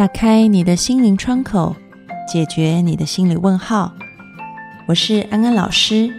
打开你的心灵窗口，解决你的心理问号。我是安安老师，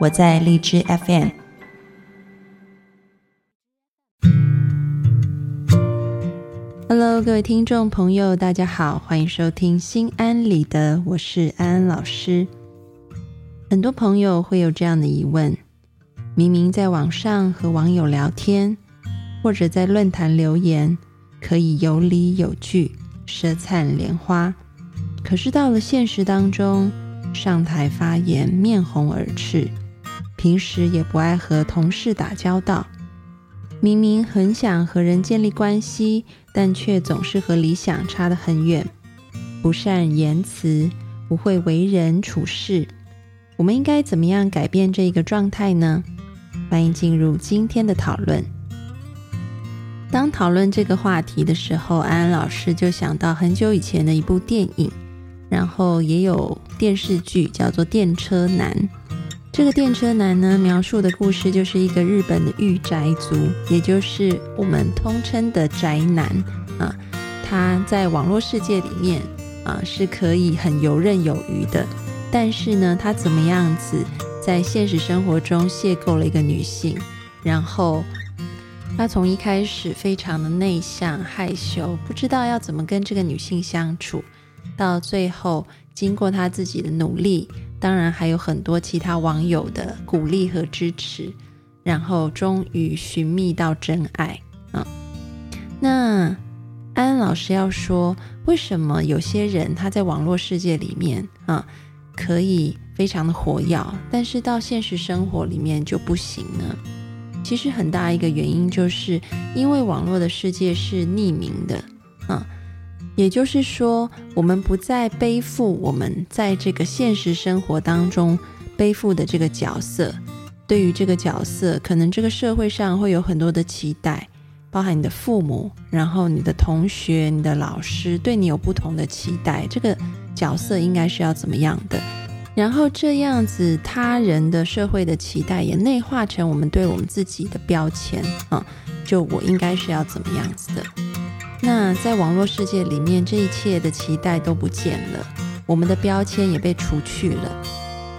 我在荔枝 FM。Hello，各位听众朋友，大家好，欢迎收听心安理得，我是安安老师。很多朋友会有这样的疑问：明明在网上和网友聊天，或者在论坛留言，可以有理有据。舌灿莲花，可是到了现实当中，上台发言面红耳赤，平时也不爱和同事打交道。明明很想和人建立关系，但却总是和理想差得很远。不善言辞，不会为人处事。我们应该怎么样改变这个状态呢？欢迎进入今天的讨论。当讨论这个话题的时候，安安老师就想到很久以前的一部电影，然后也有电视剧叫做《电车男》。这个电车男呢，描述的故事就是一个日本的御宅族，也就是我们通称的宅男啊。他在网络世界里面啊是可以很游刃有余的，但是呢，他怎么样子在现实生活中邂逅了一个女性，然后。他从一开始非常的内向害羞，不知道要怎么跟这个女性相处，到最后经过他自己的努力，当然还有很多其他网友的鼓励和支持，然后终于寻觅到真爱啊。那安安老师要说，为什么有些人他在网络世界里面啊可以非常的活跃，但是到现实生活里面就不行呢？其实很大一个原因，就是因为网络的世界是匿名的，啊，也就是说，我们不再背负我们在这个现实生活当中背负的这个角色。对于这个角色，可能这个社会上会有很多的期待，包含你的父母，然后你的同学、你的老师对你有不同的期待。这个角色应该是要怎么样的？然后这样子，他人的社会的期待也内化成我们对我们自己的标签啊，就我应该是要怎么样子的。那在网络世界里面，这一切的期待都不见了，我们的标签也被除去了，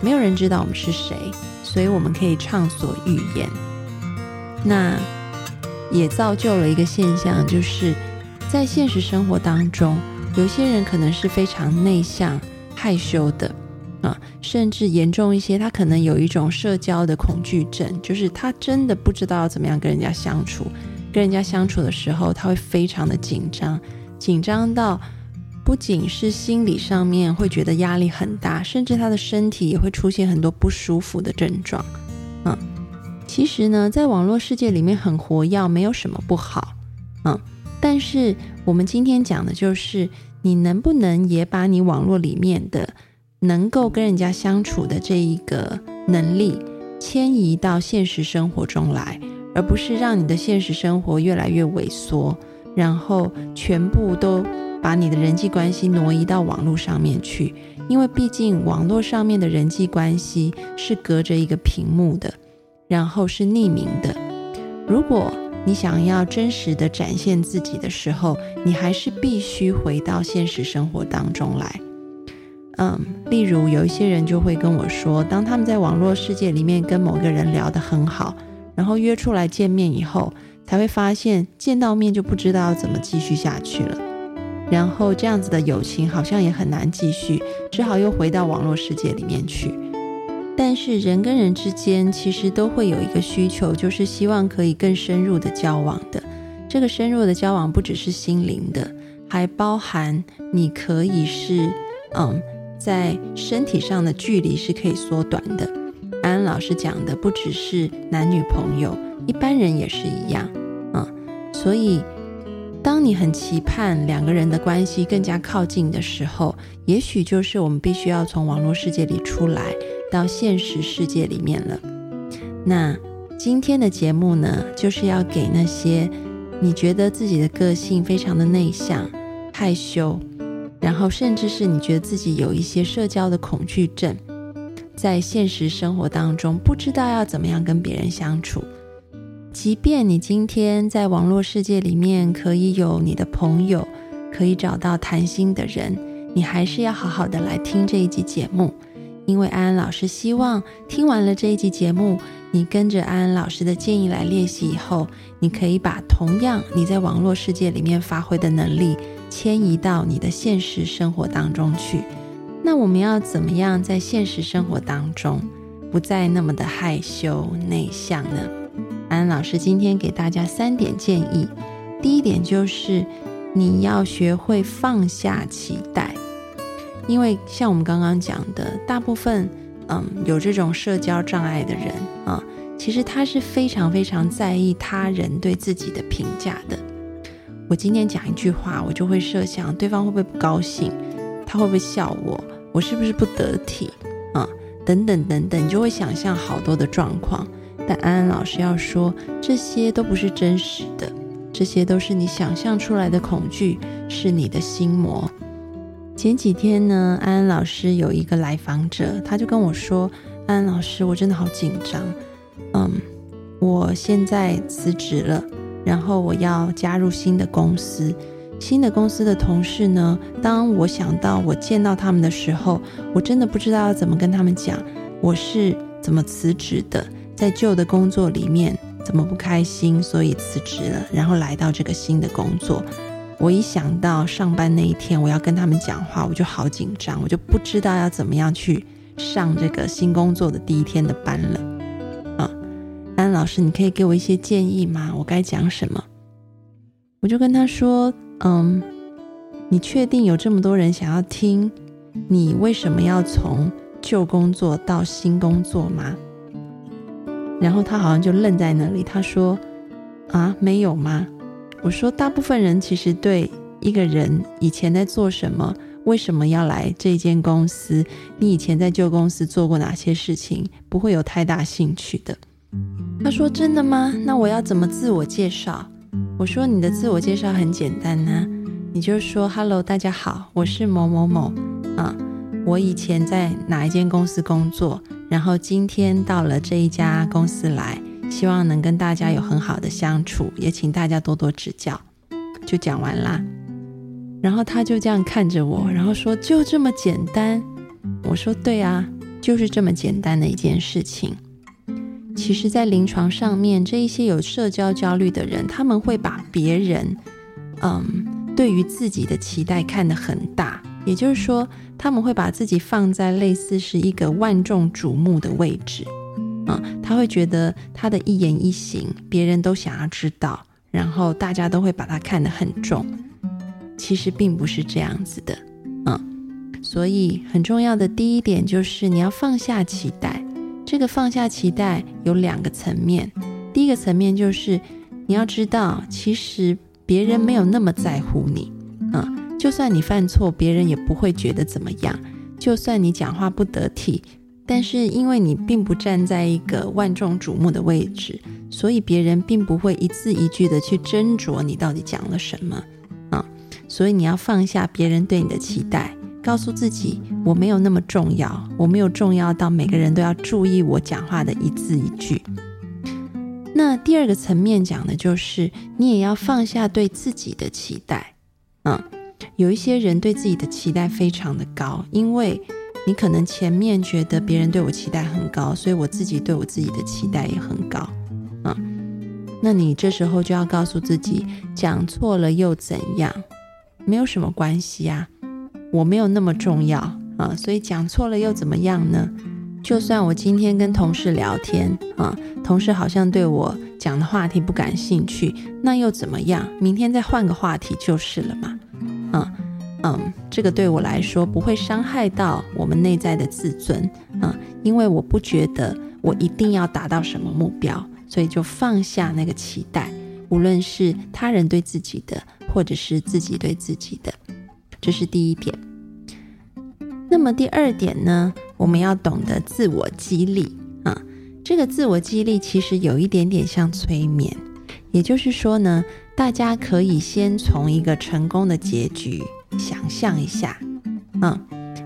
没有人知道我们是谁，所以我们可以畅所欲言。那也造就了一个现象，就是在现实生活当中，有些人可能是非常内向、害羞的。啊，甚至严重一些，他可能有一种社交的恐惧症，就是他真的不知道怎么样跟人家相处。跟人家相处的时候，他会非常的紧张，紧张到不仅是心理上面会觉得压力很大，甚至他的身体也会出现很多不舒服的症状。嗯，其实呢，在网络世界里面很活跃，没有什么不好。嗯，但是我们今天讲的就是，你能不能也把你网络里面的。能够跟人家相处的这一个能力迁移到现实生活中来，而不是让你的现实生活越来越萎缩，然后全部都把你的人际关系挪移到网络上面去。因为毕竟网络上面的人际关系是隔着一个屏幕的，然后是匿名的。如果你想要真实的展现自己的时候，你还是必须回到现实生活当中来。嗯，例如有一些人就会跟我说，当他们在网络世界里面跟某个人聊得很好，然后约出来见面以后，才会发现见到面就不知道要怎么继续下去了，然后这样子的友情好像也很难继续，只好又回到网络世界里面去。但是人跟人之间其实都会有一个需求，就是希望可以更深入的交往的。这个深入的交往不只是心灵的，还包含你可以是嗯。在身体上的距离是可以缩短的。安安老师讲的不只是男女朋友，一般人也是一样啊。所以，当你很期盼两个人的关系更加靠近的时候，也许就是我们必须要从网络世界里出来，到现实世界里面了。那今天的节目呢，就是要给那些你觉得自己的个性非常的内向、害羞。然后，甚至是你觉得自己有一些社交的恐惧症，在现实生活当中不知道要怎么样跟别人相处。即便你今天在网络世界里面可以有你的朋友，可以找到谈心的人，你还是要好好的来听这一集节目，因为安安老师希望听完了这一集节目，你跟着安安老师的建议来练习以后，你可以把同样你在网络世界里面发挥的能力迁移到你的现实生活当中去。那我们要怎么样在现实生活当中不再那么的害羞内向呢？安安老师今天给大家三点建议。第一点就是你要学会放下期待，因为像我们刚刚讲的，大部分嗯有这种社交障碍的人啊，其实他是非常非常在意他人对自己的评价的。我今天讲一句话，我就会设想对方会不会不高兴，他会不会笑我，我是不是不得体啊？等等等等，你就会想象好多的状况。但安安老师要说，这些都不是真实的。这些都是你想象出来的恐惧，是你的心魔。前几天呢，安安老师有一个来访者，他就跟我说：“安安老师，我真的好紧张。嗯，我现在辞职了，然后我要加入新的公司。新的公司的同事呢，当我想到我见到他们的时候，我真的不知道要怎么跟他们讲我是怎么辞职的，在旧的工作里面。”怎么不开心？所以辞职了，然后来到这个新的工作。我一想到上班那一天，我要跟他们讲话，我就好紧张，我就不知道要怎么样去上这个新工作的第一天的班了。安老师，你可以给我一些建议吗？我该讲什么？我就跟他说：“嗯，你确定有这么多人想要听？你为什么要从旧工作到新工作吗？”然后他好像就愣在那里，他说：“啊，没有吗？”我说：“大部分人其实对一个人以前在做什么，为什么要来这间公司，你以前在旧公司做过哪些事情，不会有太大兴趣的。”他说：“真的吗？那我要怎么自我介绍？”我说：“你的自我介绍很简单呢，你就说：‘Hello，大家好，我是某某某啊，我以前在哪一间公司工作。’”然后今天到了这一家公司来，希望能跟大家有很好的相处，也请大家多多指教。就讲完啦。然后他就这样看着我，然后说：“就这么简单？”我说：“对啊，就是这么简单的一件事情。”其实，在临床上面，这一些有社交焦虑的人，他们会把别人，嗯，对于自己的期待看得很大，也就是说。他们会把自己放在类似是一个万众瞩目的位置，啊，他会觉得他的一言一行，别人都想要知道，然后大家都会把他看得很重。其实并不是这样子的，嗯，所以很重要的第一点就是你要放下期待。这个放下期待有两个层面，第一个层面就是你要知道，其实别人没有那么在乎你，啊。就算你犯错，别人也不会觉得怎么样。就算你讲话不得体，但是因为你并不站在一个万众瞩目的位置，所以别人并不会一字一句的去斟酌你到底讲了什么啊。所以你要放下别人对你的期待，告诉自己我没有那么重要，我没有重要到每个人都要注意我讲话的一字一句。那第二个层面讲的就是，你也要放下对自己的期待，嗯。有一些人对自己的期待非常的高，因为你可能前面觉得别人对我期待很高，所以我自己对我自己的期待也很高，嗯，那你这时候就要告诉自己，讲错了又怎样？没有什么关系啊，我没有那么重要啊，所以讲错了又怎么样呢？就算我今天跟同事聊天啊，同事好像对我讲的话题不感兴趣，那又怎么样？明天再换个话题就是了嘛。嗯嗯，这个对我来说不会伤害到我们内在的自尊啊，因为我不觉得我一定要达到什么目标，所以就放下那个期待，无论是他人对自己的，或者是自己对自己的，这是第一点。那么第二点呢，我们要懂得自我激励啊，这个自我激励其实有一点点像催眠，也就是说呢。大家可以先从一个成功的结局想象一下，嗯，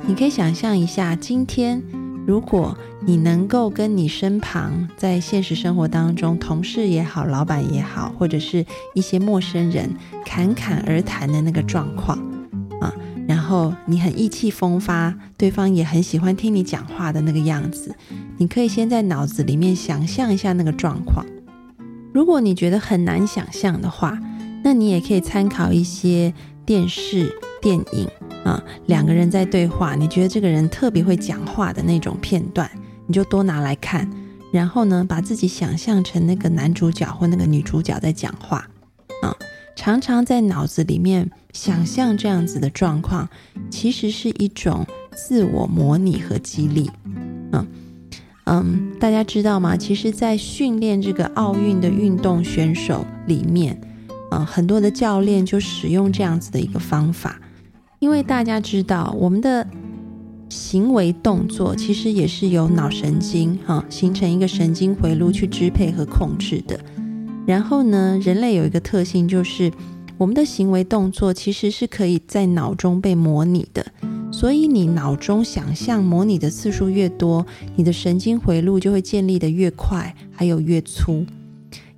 你可以想象一下，今天如果你能够跟你身旁在现实生活当中同事也好、老板也好，或者是一些陌生人侃侃而谈的那个状况，然后你很意气风发，对方也很喜欢听你讲话的那个样子，你可以先在脑子里面想象一下那个状况。如果你觉得很难想象的话，那你也可以参考一些电视、电影啊，两个人在对话，你觉得这个人特别会讲话的那种片段。你就多拿来看，然后呢，把自己想象成那个男主角或那个女主角在讲话啊，常常在脑子里面想象这样子的状况，其实是一种自我模拟和激励。嗯嗯，大家知道吗？其实，在训练这个奥运的运动选手里面，嗯，很多的教练就使用这样子的一个方法，因为大家知道我们的。行为动作其实也是由脑神经哈形成一个神经回路去支配和控制的。然后呢，人类有一个特性，就是我们的行为动作其实是可以在脑中被模拟的。所以你脑中想象模拟的次数越多，你的神经回路就会建立的越快，还有越粗。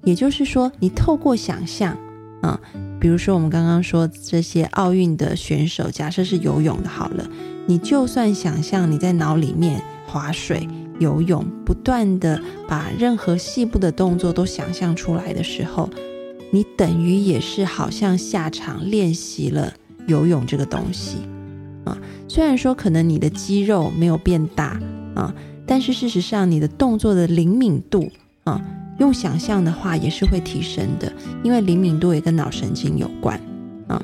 也就是说，你透过想象啊，比如说我们刚刚说这些奥运的选手，假设是游泳的，好了。你就算想象你在脑里面划水、游泳，不断的把任何细部的动作都想象出来的时候，你等于也是好像下场练习了游泳这个东西啊。虽然说可能你的肌肉没有变大啊，但是事实上你的动作的灵敏度啊，用想象的话也是会提升的，因为灵敏度也跟脑神经有关啊。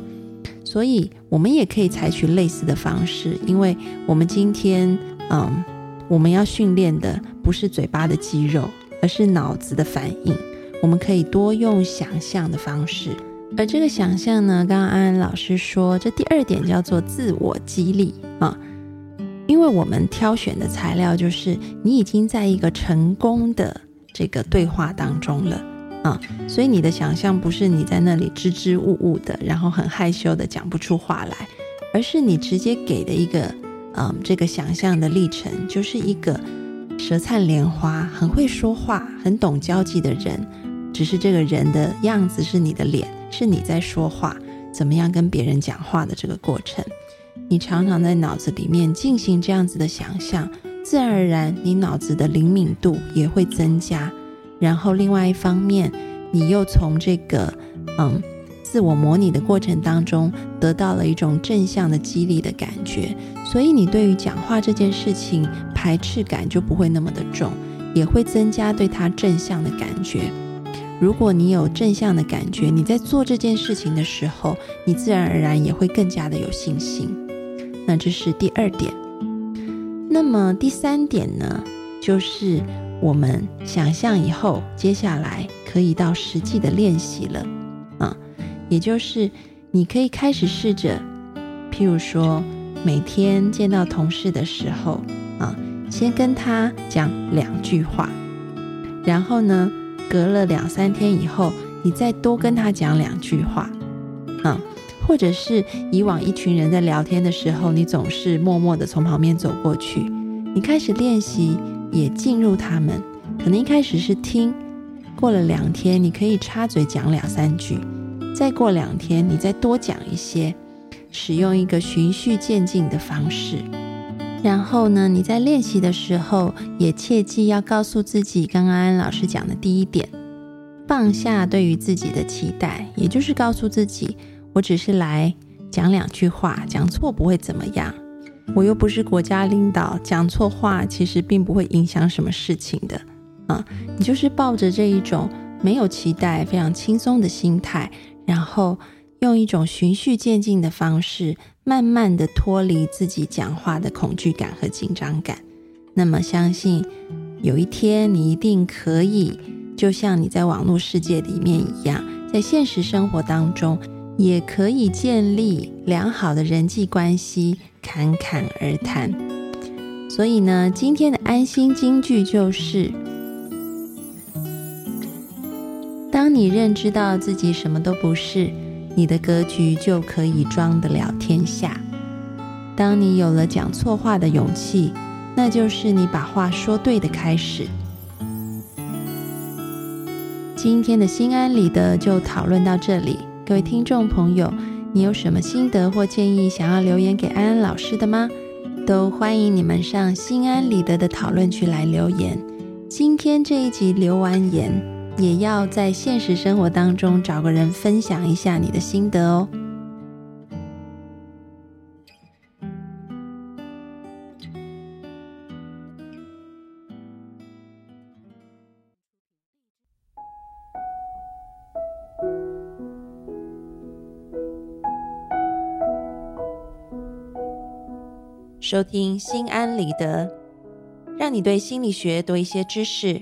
所以，我们也可以采取类似的方式，因为我们今天，嗯，我们要训练的不是嘴巴的肌肉，而是脑子的反应。我们可以多用想象的方式，而这个想象呢，刚刚安安老师说，这第二点叫做自我激励啊，因为我们挑选的材料就是你已经在一个成功的这个对话当中了。啊，所以你的想象不是你在那里支支吾吾的，然后很害羞的讲不出话来，而是你直接给的一个，嗯，这个想象的历程，就是一个舌灿莲花、很会说话、很懂交际的人，只是这个人的样子是你的脸，是你在说话，怎么样跟别人讲话的这个过程，你常常在脑子里面进行这样子的想象，自然而然，你脑子的灵敏度也会增加。然后，另外一方面，你又从这个嗯自我模拟的过程当中得到了一种正向的激励的感觉，所以你对于讲话这件事情排斥感就不会那么的重，也会增加对他正向的感觉。如果你有正向的感觉，你在做这件事情的时候，你自然而然也会更加的有信心。那这是第二点。那么第三点呢，就是。我们想象以后，接下来可以到实际的练习了，啊，也就是你可以开始试着，譬如说每天见到同事的时候，啊，先跟他讲两句话，然后呢，隔了两三天以后，你再多跟他讲两句话，嗯，或者是以往一群人在聊天的时候，你总是默默的从旁边走过去，你开始练习。也进入他们，可能一开始是听，过了两天，你可以插嘴讲两三句，再过两天，你再多讲一些，使用一个循序渐进的方式。然后呢，你在练习的时候，也切记要告诉自己，刚刚安老师讲的第一点，放下对于自己的期待，也就是告诉自己，我只是来讲两句话，讲错不会怎么样。我又不是国家领导，讲错话其实并不会影响什么事情的啊！你就是抱着这一种没有期待、非常轻松的心态，然后用一种循序渐进的方式，慢慢的脱离自己讲话的恐惧感和紧张感。那么，相信有一天你一定可以，就像你在网络世界里面一样，在现实生活当中也可以建立良好的人际关系。侃侃而谈，所以呢，今天的安心金句就是：当你认知到自己什么都不是，你的格局就可以装得了天下；当你有了讲错话的勇气，那就是你把话说对的开始。今天的心安理得就讨论到这里，各位听众朋友，你有什么心得或建议想要留言给安安老师的吗？都欢迎你们上心安理得的讨论区来留言。今天这一集留完言，也要在现实生活当中找个人分享一下你的心得哦。收听心安理得，让你对心理学多一些知识，